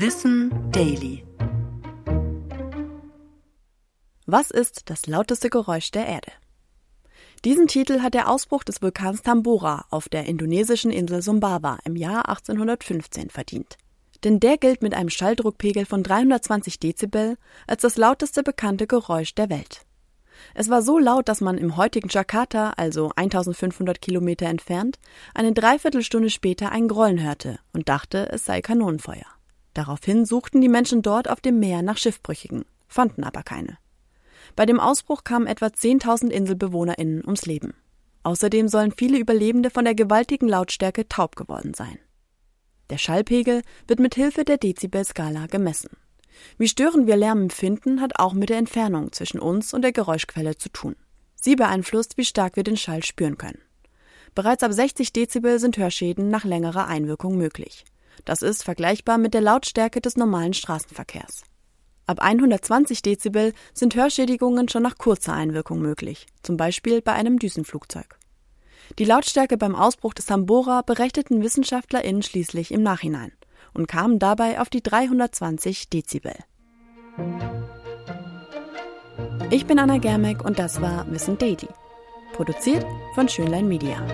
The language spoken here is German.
Wissen Daily. Was ist das lauteste Geräusch der Erde? Diesen Titel hat der Ausbruch des Vulkans Tambora auf der indonesischen Insel Sumbawa im Jahr 1815 verdient. Denn der gilt mit einem Schalldruckpegel von 320 Dezibel als das lauteste bekannte Geräusch der Welt. Es war so laut, dass man im heutigen Jakarta, also 1500 Kilometer entfernt, eine Dreiviertelstunde später ein Grollen hörte und dachte, es sei Kanonenfeuer. Daraufhin suchten die Menschen dort auf dem Meer nach Schiffbrüchigen, fanden aber keine. Bei dem Ausbruch kamen etwa 10.000 InselbewohnerInnen ums Leben. Außerdem sollen viele Überlebende von der gewaltigen Lautstärke taub geworden sein. Der Schallpegel wird mit Hilfe der Dezibelskala gemessen. Wie störend wir Lärm empfinden, hat auch mit der Entfernung zwischen uns und der Geräuschquelle zu tun. Sie beeinflusst, wie stark wir den Schall spüren können. Bereits ab 60 Dezibel sind Hörschäden nach längerer Einwirkung möglich. Das ist vergleichbar mit der Lautstärke des normalen Straßenverkehrs. Ab 120 Dezibel sind Hörschädigungen schon nach kurzer Einwirkung möglich, zum Beispiel bei einem Düsenflugzeug. Die Lautstärke beim Ausbruch des Tambora berechneten WissenschaftlerInnen schließlich im Nachhinein und kamen dabei auf die 320 Dezibel. Ich bin Anna Germeck und das war Wissen Daily. Produziert von Schönlein Media.